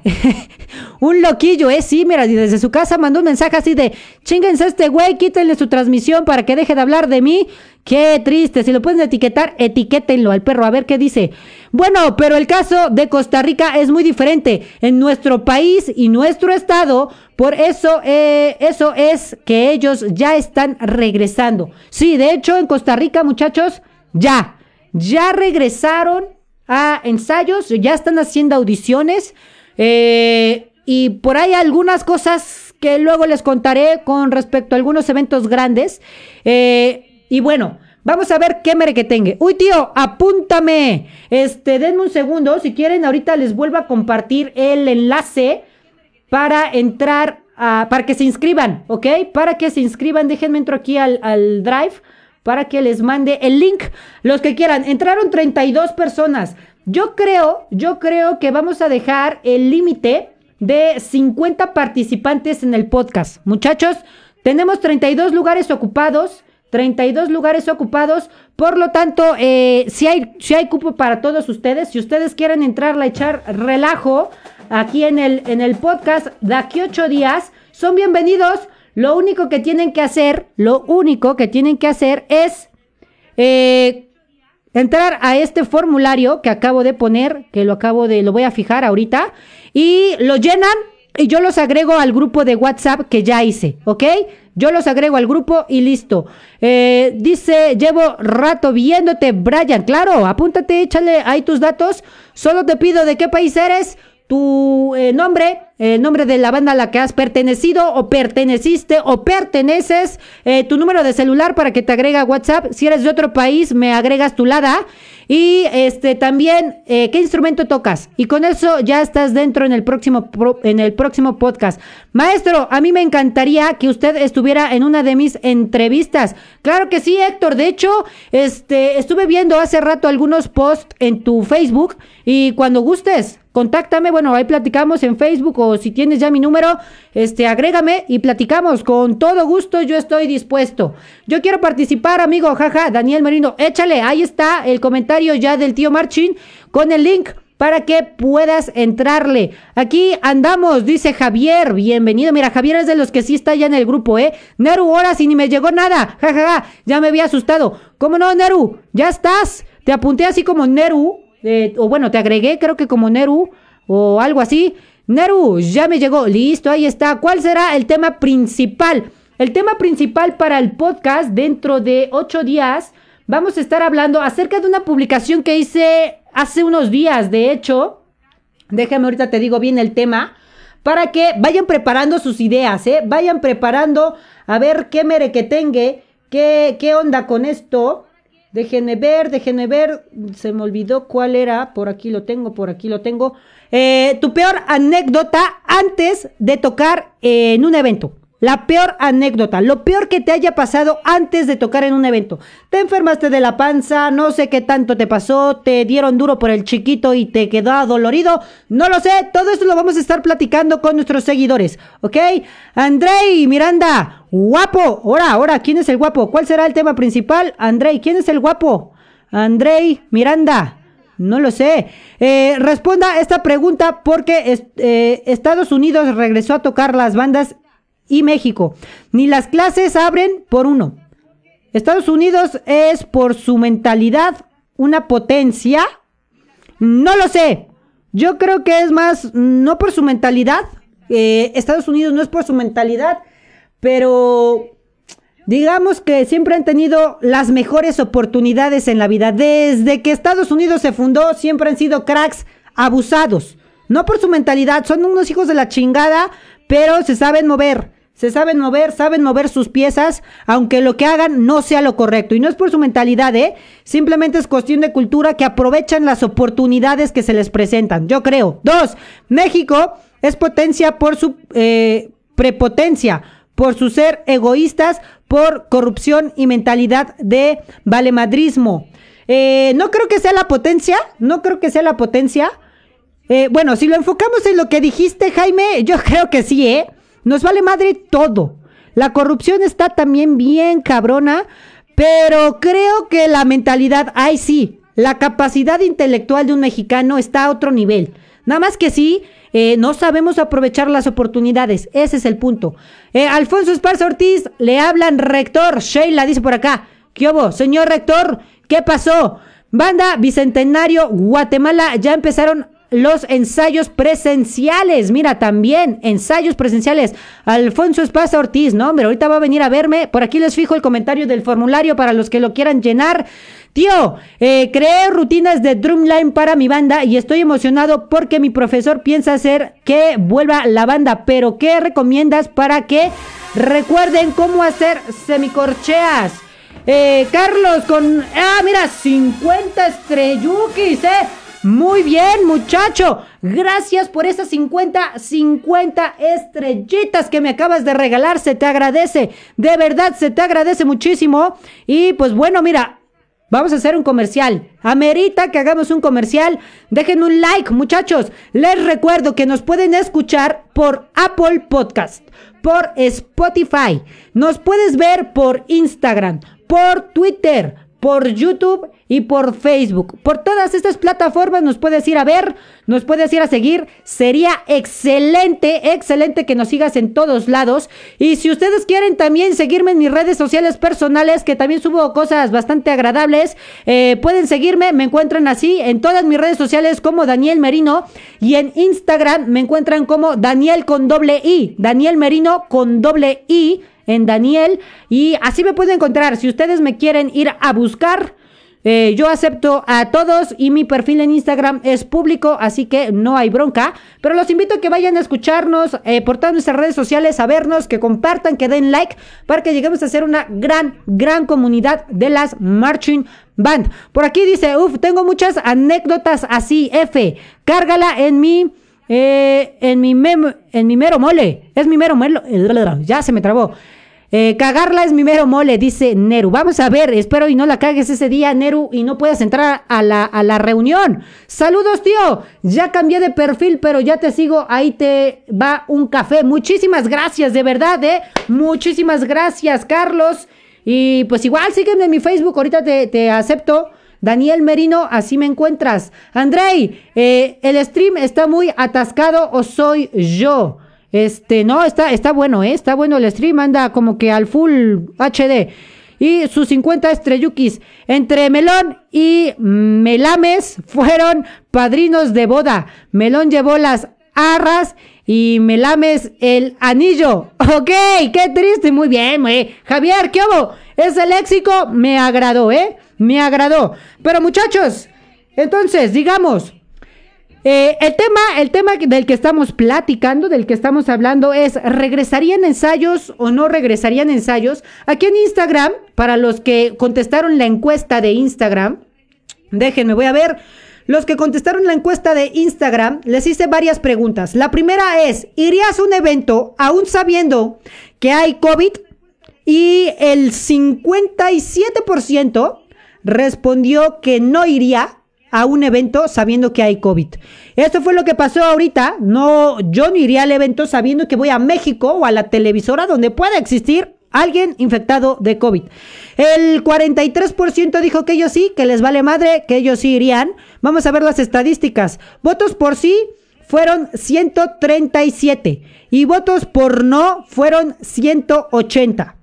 un loquillo, ¿eh? Sí, mira, desde su casa mandó un mensaje así de: chinguense a este güey, quítenle su transmisión para que deje de hablar de mí. Qué triste. Si lo pueden etiquetar, etiquétenlo al perro. A ver qué dice. Bueno, pero el caso de Costa Rica es muy diferente. En nuestro país y nuestro estado, por eso, eh, eso es que ellos ya están regresando. Sí, de hecho, en Costa Rica, muchachos, ya. Ya regresaron a ensayos, ya están haciendo audiciones. Eh, y por ahí algunas cosas que luego les contaré con respecto a algunos eventos grandes. Eh, y bueno, vamos a ver qué tenga. Uy, tío, apúntame. Este, denme un segundo. Si quieren, ahorita les vuelvo a compartir el enlace para entrar a, para que se inscriban, ¿ok? Para que se inscriban. Déjenme entro aquí al, al drive para que les mande el link. Los que quieran. Entraron 32 personas. Yo creo, yo creo que vamos a dejar el límite de 50 participantes en el podcast. Muchachos, tenemos 32 lugares ocupados. 32 lugares ocupados. Por lo tanto, eh, si, hay, si hay cupo para todos ustedes, si ustedes quieren entrar a echar relajo aquí en el, en el podcast de aquí ocho días, son bienvenidos. Lo único que tienen que hacer, lo único que tienen que hacer es eh, entrar a este formulario que acabo de poner, que lo acabo de, lo voy a fijar ahorita, y lo llenan y yo los agrego al grupo de WhatsApp que ya hice, ¿ok? Yo los agrego al grupo y listo. Eh, dice, llevo rato viéndote, Brian. Claro, apúntate, échale ahí tus datos. Solo te pido de qué país eres, tu eh, nombre, el nombre de la banda a la que has pertenecido o perteneciste o perteneces, eh, tu número de celular para que te agregue a WhatsApp. Si eres de otro país, me agregas tu LADA. Y este también, eh, ¿qué instrumento tocas? Y con eso ya estás dentro en el próximo en el próximo podcast. Maestro, a mí me encantaría que usted estuviera en una de mis entrevistas. Claro que sí, Héctor. De hecho, este estuve viendo hace rato algunos posts en tu Facebook y cuando gustes, contáctame, bueno, ahí platicamos en Facebook o si tienes ya mi número, este, agrégame y platicamos. Con todo gusto yo estoy dispuesto. Yo quiero participar, amigo, jaja, Daniel Merino, échale, ahí está el comentario ya del tío Marchin con el link para que puedas entrarle. Aquí andamos, dice Javier, bienvenido. Mira, Javier es de los que sí está ya en el grupo, ¿eh? Neru, ahora sí ni me llegó nada, jajaja, ya me había asustado. ¿Cómo no, Neru? ¿Ya estás? Te apunté así como Neru, o bueno, te agregué creo que como Neru o algo así. Neru, ya me llegó. Listo, ahí está. ¿Cuál será el tema principal? El tema principal para el podcast dentro de ocho días. Vamos a estar hablando acerca de una publicación que hice hace unos días. De hecho, déjame ahorita te digo bien el tema. Para que vayan preparando sus ideas, ¿eh? Vayan preparando a ver qué merequetengue, qué, qué onda con esto. Déjenme ver, déjenme ver. Se me olvidó cuál era. Por aquí lo tengo, por aquí lo tengo. Eh, tu peor anécdota antes de tocar en un evento. La peor anécdota, lo peor que te haya pasado antes de tocar en un evento. Te enfermaste de la panza, no sé qué tanto te pasó, te dieron duro por el chiquito y te quedó adolorido. No lo sé, todo esto lo vamos a estar platicando con nuestros seguidores, ¿ok? Andrei Miranda, guapo. Ahora, ahora, ¿quién es el guapo? ¿Cuál será el tema principal? Andrei, ¿quién es el guapo? Andrei Miranda. No lo sé. Eh, responda esta pregunta porque eh, Estados Unidos regresó a tocar las bandas y México. Ni las clases abren por uno. Estados Unidos es por su mentalidad una potencia. No lo sé. Yo creo que es más, no por su mentalidad. Eh, Estados Unidos no es por su mentalidad, pero digamos que siempre han tenido las mejores oportunidades en la vida. Desde que Estados Unidos se fundó, siempre han sido cracks abusados. No por su mentalidad, son unos hijos de la chingada, pero se saben mover. Se saben mover, saben mover sus piezas, aunque lo que hagan no sea lo correcto. Y no es por su mentalidad, ¿eh? Simplemente es cuestión de cultura que aprovechan las oportunidades que se les presentan. Yo creo. Dos, México es potencia por su eh, prepotencia, por su ser egoístas, por corrupción y mentalidad de valemadrismo. Eh, no creo que sea la potencia, no creo que sea la potencia. Eh, bueno, si lo enfocamos en lo que dijiste, Jaime, yo creo que sí, ¿eh? Nos vale madre todo. La corrupción está también bien cabrona, pero creo que la mentalidad, ay sí, la capacidad intelectual de un mexicano está a otro nivel. Nada más que sí, eh, no sabemos aprovechar las oportunidades. Ese es el punto. Eh, Alfonso Esparza Ortiz, le hablan rector. Sheila dice por acá. ¿Qué hubo? Señor rector, ¿qué pasó? Banda Bicentenario Guatemala ya empezaron los ensayos presenciales. Mira, también ensayos presenciales. Alfonso Esparza Ortiz, no, hombre, ahorita va a venir a verme. Por aquí les fijo el comentario del formulario para los que lo quieran llenar. Tío, eh, creé rutinas de Drumline para mi banda y estoy emocionado porque mi profesor piensa hacer que vuelva la banda. Pero, ¿qué recomiendas para que recuerden cómo hacer semicorcheas? Eh, Carlos, con. Ah, mira, 50 estrellukis, eh. Muy bien, muchacho. Gracias por esas 50, 50 estrellitas que me acabas de regalar. Se te agradece. De verdad, se te agradece muchísimo. Y pues bueno, mira, Vamos a hacer un comercial. Amerita que hagamos un comercial. Dejen un like, muchachos. Les recuerdo que nos pueden escuchar por Apple Podcast, por Spotify. Nos puedes ver por Instagram, por Twitter, por YouTube y por Facebook. Por todas estas plataformas nos puedes ir a ver, nos puedes ir a seguir. Sería excelente, excelente que nos sigas en todos lados. Y si ustedes quieren también seguirme en mis redes sociales personales, que también subo cosas bastante agradables, eh, pueden seguirme, me encuentran así en todas mis redes sociales como Daniel Merino y en Instagram me encuentran como Daniel con doble I, Daniel Merino con doble I en Daniel. Y así me pueden encontrar. Si ustedes me quieren ir a buscar, eh, yo acepto a todos y mi perfil en Instagram es público, así que no hay bronca. Pero los invito a que vayan a escucharnos eh, por todas nuestras redes sociales, a vernos, que compartan, que den like, para que lleguemos a ser una gran, gran comunidad de las Marching Band. Por aquí dice, uff, tengo muchas anécdotas así, F. Cárgala en mi... Eh, en mi en mi mero mole. Es mi mero mole. Ya se me trabó. Eh, cagarla es mi mero mole, dice Neru. Vamos a ver, espero y no la cagues ese día, Neru, y no puedas entrar a la, a la reunión. Saludos, tío. Ya cambié de perfil, pero ya te sigo. Ahí te va un café. Muchísimas gracias, de verdad, ¿eh? Muchísimas gracias, Carlos. Y pues igual, sígueme en mi Facebook, ahorita te, te acepto. Daniel Merino, así me encuentras. Andrei, eh, el stream está muy atascado o soy yo. Este, no, está, está bueno, ¿eh? Está bueno el stream, anda como que al full HD. Y sus 50 estrellukis entre Melón y Melames fueron padrinos de boda. Melón llevó las arras y Melames el anillo. Ok, qué triste, muy bien, güey. Javier, ¿qué hago? Ese léxico me agradó, ¿eh? Me agradó. Pero muchachos, entonces, digamos, eh, el tema, el tema del que estamos platicando, del que estamos hablando es ¿regresarían ensayos o no regresarían ensayos? Aquí en Instagram, para los que contestaron la encuesta de Instagram, déjenme, voy a ver. Los que contestaron la encuesta de Instagram, les hice varias preguntas. La primera es, ¿irías a un evento aún sabiendo que hay COVID? Y el 57% respondió que no iría a un evento sabiendo que hay COVID. Esto fue lo que pasó ahorita. No, yo no iría al evento sabiendo que voy a México o a la televisora donde pueda existir alguien infectado de COVID. El 43% dijo que ellos sí, que les vale madre, que ellos sí irían. Vamos a ver las estadísticas. Votos por sí fueron 137 y votos por no fueron 180.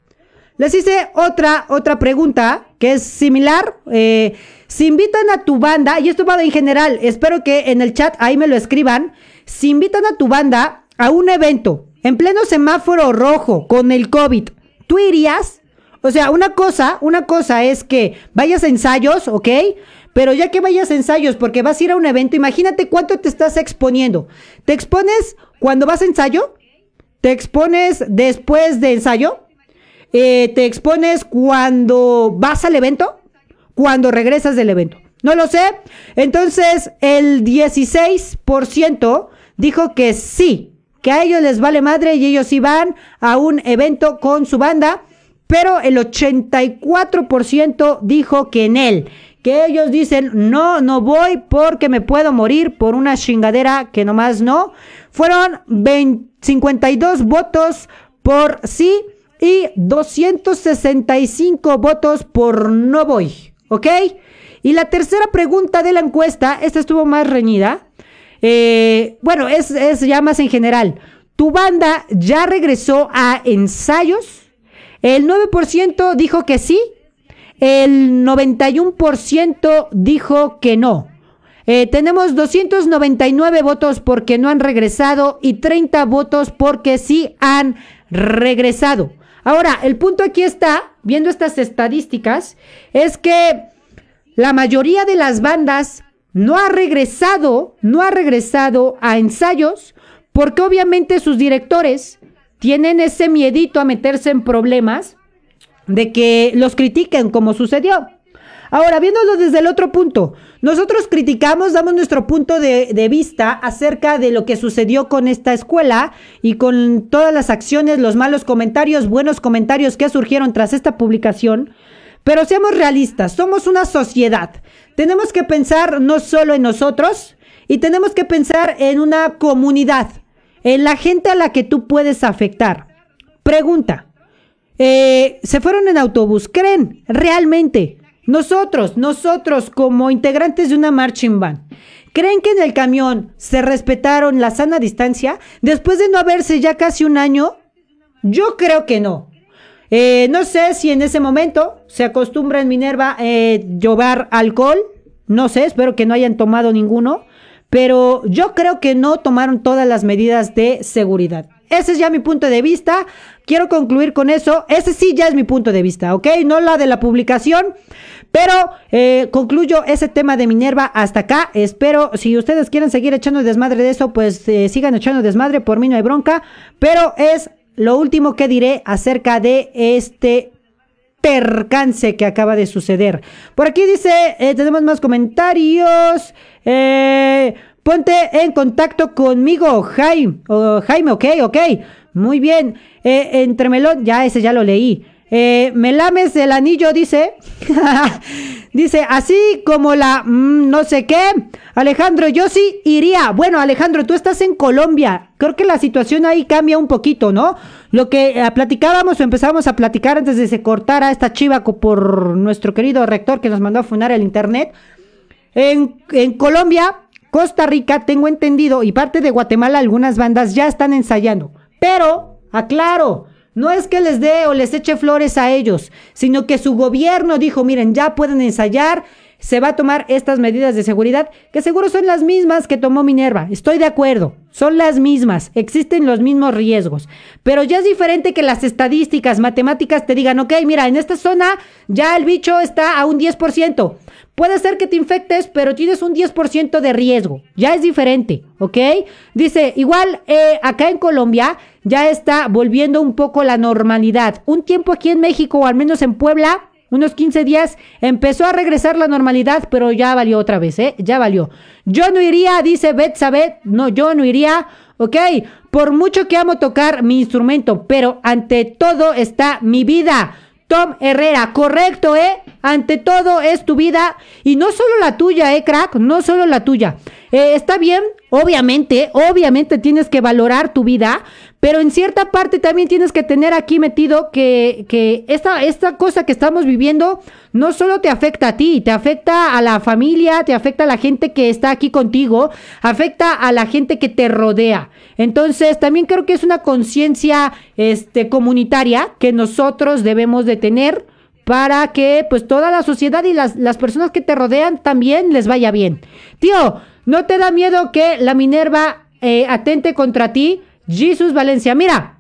Les hice otra, otra pregunta que es similar. Eh, si invitan a tu banda, y esto va en general, espero que en el chat ahí me lo escriban. Si invitan a tu banda a un evento en pleno semáforo rojo con el COVID, ¿tú irías? O sea, una cosa, una cosa es que vayas a ensayos, ¿ok? Pero ya que vayas a ensayos, porque vas a ir a un evento, imagínate cuánto te estás exponiendo. ¿Te expones cuando vas a ensayo? ¿Te expones después de ensayo? Eh, te expones cuando vas al evento, cuando regresas del evento. No lo sé. Entonces, el 16% dijo que sí, que a ellos les vale madre y ellos sí van a un evento con su banda, pero el 84% dijo que en él, que ellos dicen, no, no voy porque me puedo morir por una chingadera que nomás no. Fueron 52 votos por sí y 265 votos por no voy. ¿Ok? Y la tercera pregunta de la encuesta, esta estuvo más reñida. Eh, bueno, es, es ya más en general. ¿Tu banda ya regresó a ensayos? El 9% dijo que sí. El 91% dijo que no. Eh, tenemos 299 votos porque no han regresado y 30 votos porque sí han regresado. Ahora, el punto aquí está, viendo estas estadísticas, es que la mayoría de las bandas no ha regresado, no ha regresado a ensayos porque obviamente sus directores tienen ese miedito a meterse en problemas de que los critiquen como sucedió. Ahora, viéndolo desde el otro punto, nosotros criticamos, damos nuestro punto de, vista acerca de lo que sucedió con esta escuela y con todas las acciones, los malos comentarios, buenos comentarios que surgieron tras esta publicación. Pero seamos realistas, somos una sociedad. Tenemos que pensar no solo en nosotros y tenemos que pensar en una comunidad, en la gente a la que tú puedes afectar. Pregunta, eh, ¿se fueron en autobús? ¿Creen realmente nosotros, nosotros como integrantes de una marching band, ¿creen que en el camión se respetaron la sana distancia después de no haberse ya casi un año? Yo creo que no. Eh, no sé si en ese momento se acostumbra en Minerva eh, llevar alcohol. No sé, espero que no hayan tomado ninguno. Pero yo creo que no tomaron todas las medidas de seguridad. Ese es ya mi punto de vista. Quiero concluir con eso. Ese sí ya es mi punto de vista, ¿ok? No la de la publicación. Pero eh, concluyo ese tema de Minerva hasta acá. Espero, si ustedes quieren seguir echando desmadre de eso, pues eh, sigan echando desmadre. Por mí no hay bronca. Pero es lo último que diré acerca de este percance que acaba de suceder. Por aquí dice, eh, tenemos más comentarios. ponte en contacto conmigo, Jaime. Jaime, ok, ok. Muy bien. Eh, entremelón, ya ese ya lo leí. Eh, me lames el anillo, dice. dice, así como la mm, no sé qué. Alejandro, yo sí iría. Bueno, Alejandro, tú estás en Colombia. Creo que la situación ahí cambia un poquito, ¿no? Lo que eh, platicábamos o empezábamos a platicar antes de se cortara esta chiva por nuestro querido rector que nos mandó a fundar el internet. En Colombia, Costa Rica, tengo entendido, y parte de Guatemala, algunas bandas ya están ensayando. Pero, aclaro, no es que les dé o les eche flores a ellos, sino que su gobierno dijo, miren, ya pueden ensayar, se va a tomar estas medidas de seguridad, que seguro son las mismas que tomó Minerva. Estoy de acuerdo, son las mismas, existen los mismos riesgos. Pero ya es diferente que las estadísticas matemáticas te digan, ok, mira, en esta zona ya el bicho está a un 10%. Puede ser que te infectes, pero tienes un 10% de riesgo. Ya es diferente, ¿ok? Dice, igual eh, acá en Colombia ya está volviendo un poco la normalidad. Un tiempo aquí en México, o al menos en Puebla, unos 15 días, empezó a regresar la normalidad, pero ya valió otra vez, ¿eh? Ya valió. Yo no iría, dice Betsabet, no, yo no iría, ¿ok? Por mucho que amo tocar mi instrumento, pero ante todo está mi vida. Tom Herrera, correcto, ¿eh? Ante todo es tu vida y no solo la tuya, ¿eh, crack? No solo la tuya. Eh, está bien, obviamente, obviamente tienes que valorar tu vida, pero en cierta parte también tienes que tener aquí metido que, que esta, esta cosa que estamos viviendo no solo te afecta a ti, te afecta a la familia, te afecta a la gente que está aquí contigo, afecta a la gente que te rodea. Entonces, también creo que es una conciencia este, comunitaria que nosotros debemos de tener para que pues toda la sociedad y las, las personas que te rodean también les vaya bien. Tío, ¿no te da miedo que la Minerva eh, atente contra ti? Jesús Valencia, mira,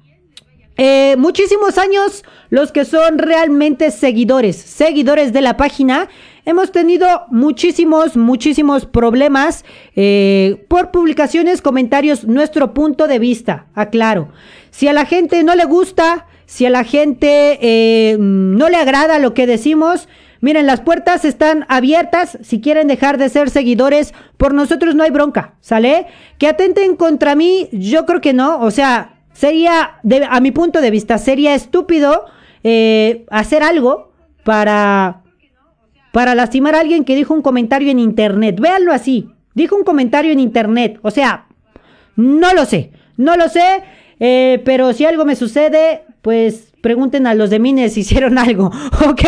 eh, muchísimos años los que son realmente seguidores, seguidores de la página. Hemos tenido muchísimos, muchísimos problemas eh, por publicaciones, comentarios, nuestro punto de vista, aclaro. Si a la gente no le gusta, si a la gente eh, no le agrada lo que decimos, miren, las puertas están abiertas. Si quieren dejar de ser seguidores, por nosotros no hay bronca, ¿sale? Que atenten contra mí, yo creo que no. O sea, Sería, a mi punto de vista, sería estúpido eh, hacer algo para, para lastimar a alguien que dijo un comentario en internet. Véanlo así. Dijo un comentario en internet. O sea, no lo sé. No lo sé. Eh, pero si algo me sucede, pues pregunten a los de Mines si hicieron algo. ¿Ok?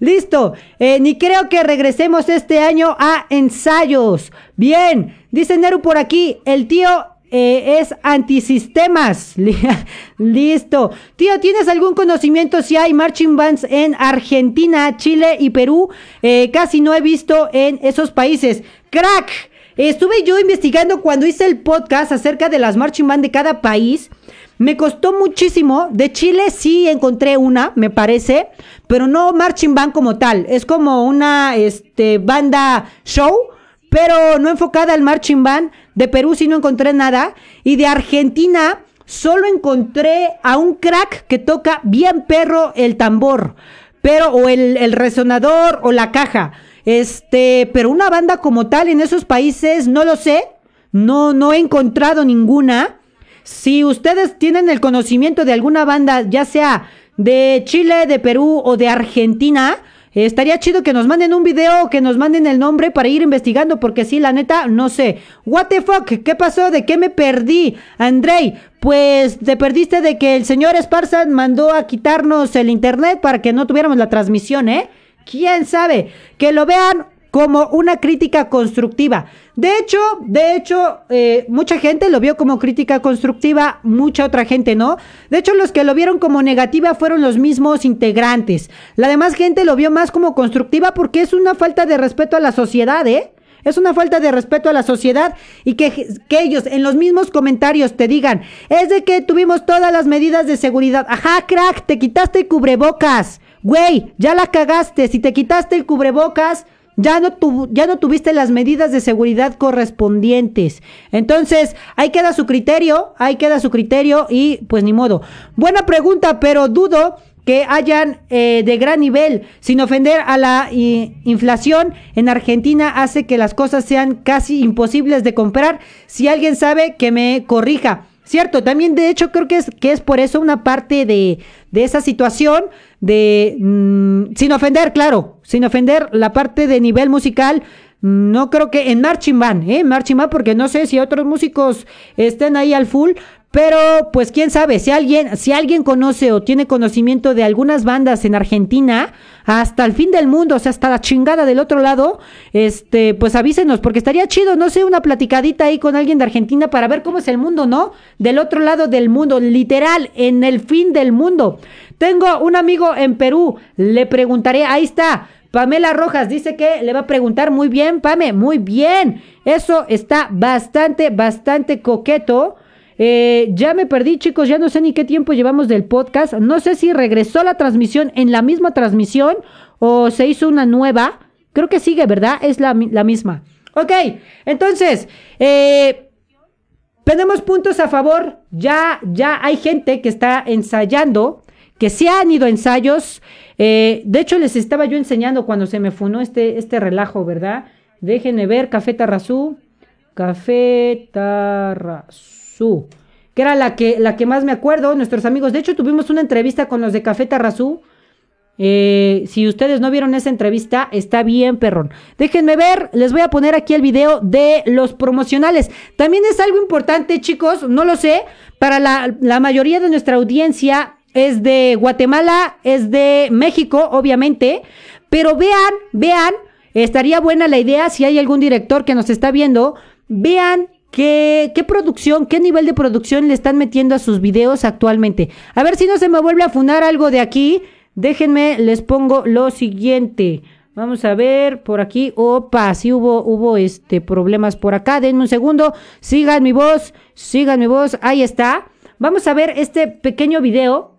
Listo. Eh, ni creo que regresemos este año a ensayos. Bien. Dice Neru por aquí. El tío eh, es antisistemas. Listo. Tío, ¿tienes algún conocimiento si hay marching bands en Argentina, Chile y Perú? Eh, casi no he visto en esos países. Crack. Estuve yo investigando cuando hice el podcast acerca de las marching band de cada país. Me costó muchísimo. De Chile sí encontré una, me parece, pero no marching band como tal. Es como una este, banda show pero no enfocada al marching band. De Perú sí no encontré nada. Y de Argentina solo encontré a un crack que toca bien perro el tambor. Pero, o el, resonador o la caja. Este, pero una banda como tal en esos países, no lo sé. No, no he encontrado ninguna. Si ustedes tienen el conocimiento de alguna banda, ya sea de Chile, de Perú o de Argentina, estaría chido que nos manden un video que nos manden el nombre para ir investigando, porque sí, la neta, no sé. What the fuck, ¿qué pasó? ¿De qué me perdí? Andrei, pues te perdiste de que el señor Esparza mandó a quitarnos el internet para que no tuviéramos la transmisión, ¿eh? quién sabe, que lo vean como una crítica constructiva. De hecho, de hecho, eh, mucha gente lo vio como crítica constructiva, mucha otra gente no. De hecho, los que lo vieron como negativa fueron los mismos integrantes. La demás gente lo vio más como constructiva porque es una falta de respeto a la sociedad, ¿eh? Es una falta de respeto a la sociedad y que, que, ellos en los mismos comentarios te digan, es de que tuvimos todas las medidas de seguridad. Ajá, crack, te quitaste el cubrebocas. Güey, ya la cagaste. Si te quitaste el cubrebocas, ya no, ya no tuviste las medidas de seguridad correspondientes. Entonces, ahí queda su criterio, ahí queda su criterio y pues ni modo. Buena pregunta, pero dudo que hayan eh, de gran nivel, sin ofender a la inflación en Argentina, hace que las cosas sean casi imposibles de comprar. Si alguien sabe, que me corrija. Cierto, también de hecho creo que es, que es por eso una parte de, de esa situación de, mm, sin ofender, claro, sin ofender la parte de nivel musical, no creo que en Marching Band, ¿eh? Marching Band, porque no sé si otros músicos estén ahí al full, pero pues quién sabe, si alguien, si alguien conoce o tiene conocimiento de algunas bandas en Argentina, hasta el fin del mundo, o sea, hasta la chingada del otro lado, este, pues avísenos, porque estaría chido, no sé, una platicadita ahí con alguien de Argentina para ver cómo es el mundo, ¿no? Del otro lado del mundo, literal, en el fin del mundo. Tengo un amigo en Perú, le preguntaré, ahí está. Pamela Rojas dice que le va a preguntar muy bien, Pame, muy bien. Eso está bastante, bastante coqueto. Eh, ya me perdí, chicos, ya no sé ni qué tiempo llevamos del podcast. No sé si regresó la transmisión en la misma transmisión o se hizo una nueva. Creo que sigue, ¿verdad? Es la, misma. Ok, entonces, eh, tenemos puntos a favor. Ya, ya hay gente que está ensayando, que se han ido ensayos. Eh, de hecho, les estaba yo enseñando cuando se me funó este, este relajo, ¿verdad? Déjenme ver, Café Tarrazú. Café Tarrazú que era la que, la que más me acuerdo, nuestros amigos. De hecho, tuvimos una entrevista con los de Café Tarrazú. Eh, si ustedes no vieron esa entrevista, está bien, perrón. Déjenme ver, les voy a poner aquí el video de los promocionales. También es algo importante, chicos, no lo sé, para la, la mayoría de nuestra audiencia es de Guatemala, es de México, obviamente, pero vean, vean, estaría buena la idea, si hay algún director que nos está viendo, vean ¿Qué, ¿Qué, producción, qué nivel de producción le están metiendo a sus videos actualmente? A ver si no se me vuelve a funar algo de aquí. Déjenme, les pongo lo siguiente. Vamos a ver por aquí. Opa, sí hubo, hubo este problemas por acá. Denme un segundo. Sigan mi voz, sigan mi voz. Ahí está. Vamos a ver este pequeño video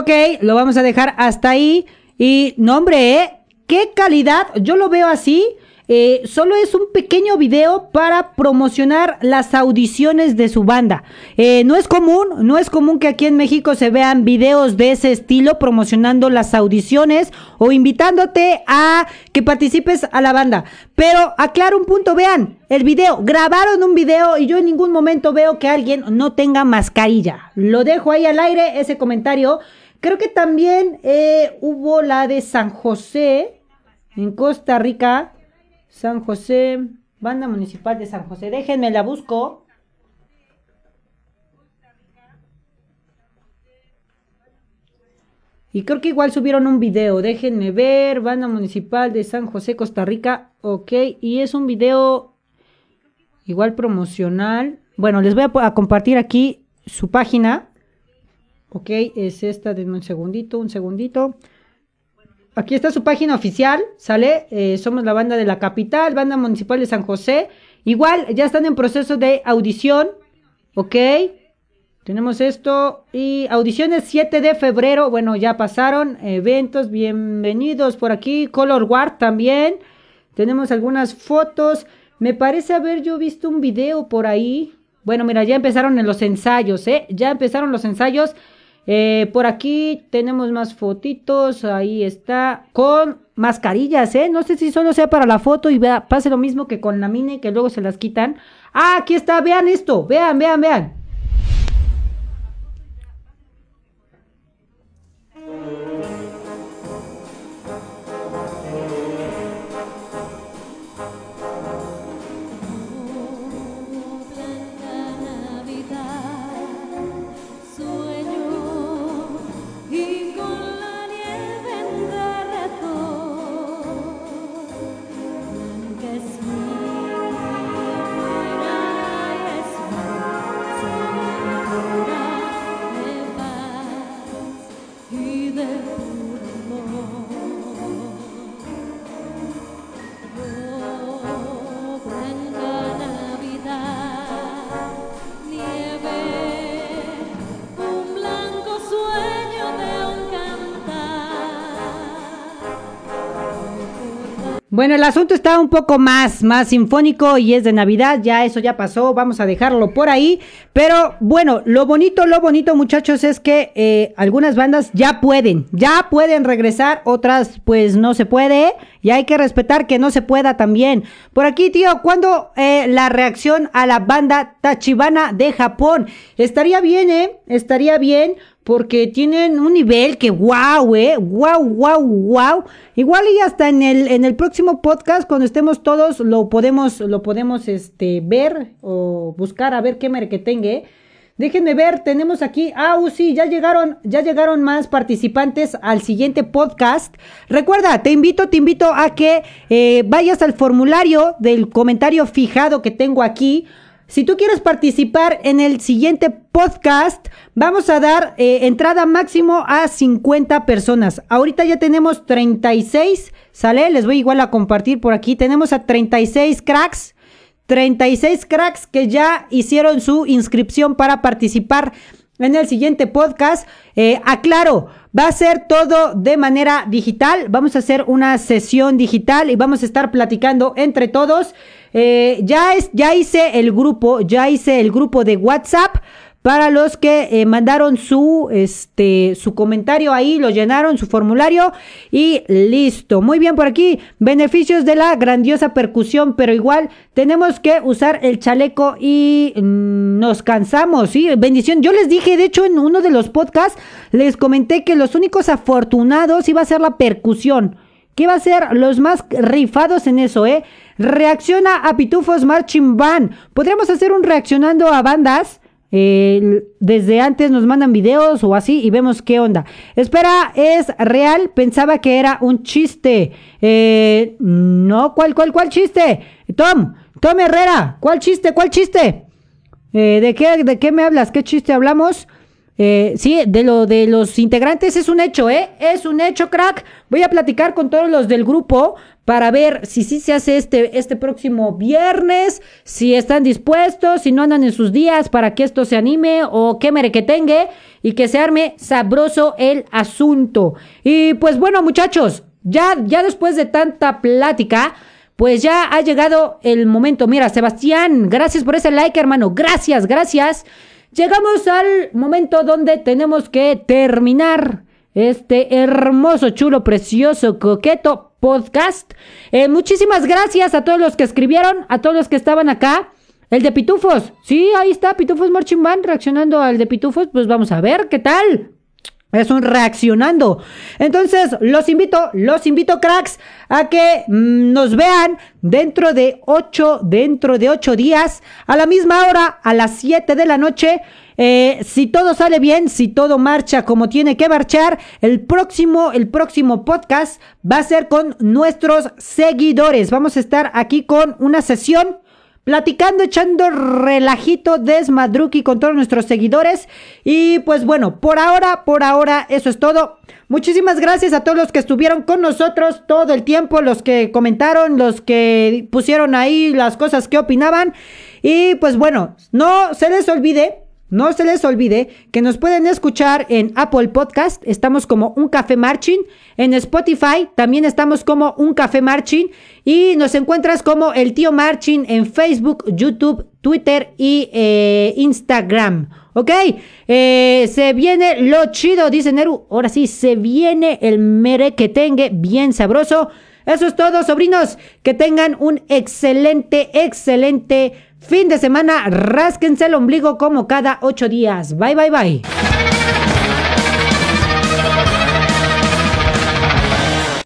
Ok, lo vamos a dejar hasta ahí. Y no, hombre, ¿eh? ¿Qué calidad? Yo lo veo así. Eh, solo es un pequeño video para promocionar las audiciones de su banda. Eh, no es común, no es común que aquí en México se vean videos de ese estilo promocionando las audiciones o invitándote a que participes a la banda. Pero aclaro un punto, vean, el video, grabaron un video y yo en ningún momento veo que alguien no tenga mascarilla. Lo dejo ahí al aire, ese comentario. Creo que también eh, hubo la de San José, en Costa Rica. San José, Banda Municipal de San José. Déjenme la busco. Y creo que igual subieron un video. Déjenme ver. Banda Municipal de San José, Costa Rica. Ok. Y es un video igual promocional. Bueno, les voy a, a compartir aquí su página. Ok, es esta, denme un segundito, un segundito. Aquí está su página oficial, ¿sale? Eh, somos la banda de la capital, banda municipal de San José. Igual, ya están en proceso de audición, ¿ok? Tenemos esto y audiciones 7 de febrero, bueno, ya pasaron, eventos, bienvenidos por aquí, Color Guard también. Tenemos algunas fotos, me parece haber yo visto un video por ahí. Bueno, mira, ya empezaron en los ensayos, ¿eh? Ya empezaron los ensayos. Eh, por aquí tenemos más fotitos, ahí está, con mascarillas, ¿eh? No sé si solo sea para la foto y vea, pase lo mismo que con la mine, que luego se las quitan. Ah, aquí está, vean esto, vean, vean, vean. Bueno, el asunto está un poco más, más sinfónico y es de Navidad, ya eso ya pasó, vamos a dejarlo por ahí. Pero bueno, lo bonito, lo bonito muchachos es que eh, algunas bandas ya pueden, ya pueden regresar, otras pues no se puede y hay que respetar que no se pueda también. Por aquí, tío, ¿cuándo eh, la reacción a la banda Tachibana de Japón? Estaría bien, ¿eh? Estaría bien porque tienen un nivel que wow, eh, wow, wow, wow. Igual y hasta en el en el próximo podcast cuando estemos todos lo podemos lo podemos este ver o buscar a ver qué merquetengue. Déjenme ver, tenemos aquí, ah, uh, sí, ya llegaron, ya llegaron más participantes al siguiente podcast. Recuerda, te invito, te invito a que eh, vayas al formulario del comentario fijado que tengo aquí si tú quieres participar en el siguiente podcast, vamos a dar eh, entrada máximo a 50 personas. Ahorita ya tenemos 36, ¿sale? Les voy igual a compartir por aquí. Tenemos a 36 cracks. 36 cracks que ya hicieron su inscripción para participar en el siguiente podcast. Eh, aclaro, va a ser todo de manera digital. Vamos a hacer una sesión digital y vamos a estar platicando entre todos. Eh, ya, es, ya hice el grupo, ya hice el grupo de WhatsApp para los que eh, mandaron su este su comentario ahí, lo llenaron su formulario y listo. Muy bien por aquí, beneficios de la grandiosa percusión, pero igual tenemos que usar el chaleco y mm, nos cansamos, sí, bendición. Yo les dije, de hecho en uno de los podcasts les comenté que los únicos afortunados iba a ser la percusión. Que iba a ser los más rifados en eso, ¿eh? Reacciona a Pitufos Marching Band. Podríamos hacer un reaccionando a bandas. Desde antes nos mandan videos o así y vemos qué onda. Espera, es real. Pensaba que era un chiste. Eh, no, ¿cuál, cuál, cuál chiste? Tom, Tom Herrera, ¿cuál chiste, cuál chiste? Eh, ¿de, qué, ¿De qué me hablas? ¿Qué chiste hablamos? Eh, sí, de lo de los integrantes es un hecho, ¿eh? Es un hecho, crack. Voy a platicar con todos los del grupo para ver si sí se hace este, este próximo viernes, si están dispuestos, si no andan en sus días para que esto se anime o qué merequetengue y que se arme sabroso el asunto. Y pues bueno, muchachos, ya, ya después de tanta plática, pues ya ha llegado el momento. Mira, Sebastián, gracias por ese like, hermano. Gracias, gracias. Llegamos al momento donde tenemos que terminar este hermoso, chulo, precioso, coqueto podcast. Eh, muchísimas gracias a todos los que escribieron, a todos los que estaban acá. El de Pitufos, sí, ahí está, Pitufos Marching Band reaccionando al de Pitufos. Pues vamos a ver qué tal. Es un reaccionando. Entonces, los invito, los invito, cracks, a que mm, nos vean dentro de ocho, dentro de ocho días, a la misma hora, a las siete de la noche. Eh, si todo sale bien, si todo marcha como tiene que marchar, el próximo, el próximo podcast va a ser con nuestros seguidores. Vamos a estar aquí con una sesión platicando, echando relajito desmadruki con todos nuestros seguidores. Y pues bueno, por ahora, por ahora, eso es todo. Muchísimas gracias a todos los que estuvieron con nosotros todo el tiempo, los que comentaron, los que pusieron ahí las cosas que opinaban. Y pues bueno, no se les olvide no se les olvide que nos pueden escuchar en Apple Podcast, estamos como Un Café Marching, en Spotify también estamos como Un Café Marching y nos encuentras como El Tío Marching en Facebook, YouTube, Twitter y eh, Instagram. ¿Ok? Eh, se viene lo chido, dice Neru. Ahora sí, se viene el merequetengue bien sabroso. Eso es todo, sobrinos. Que tengan un excelente, excelente Fin de semana, rásquense el ombligo como cada ocho días. Bye, bye, bye.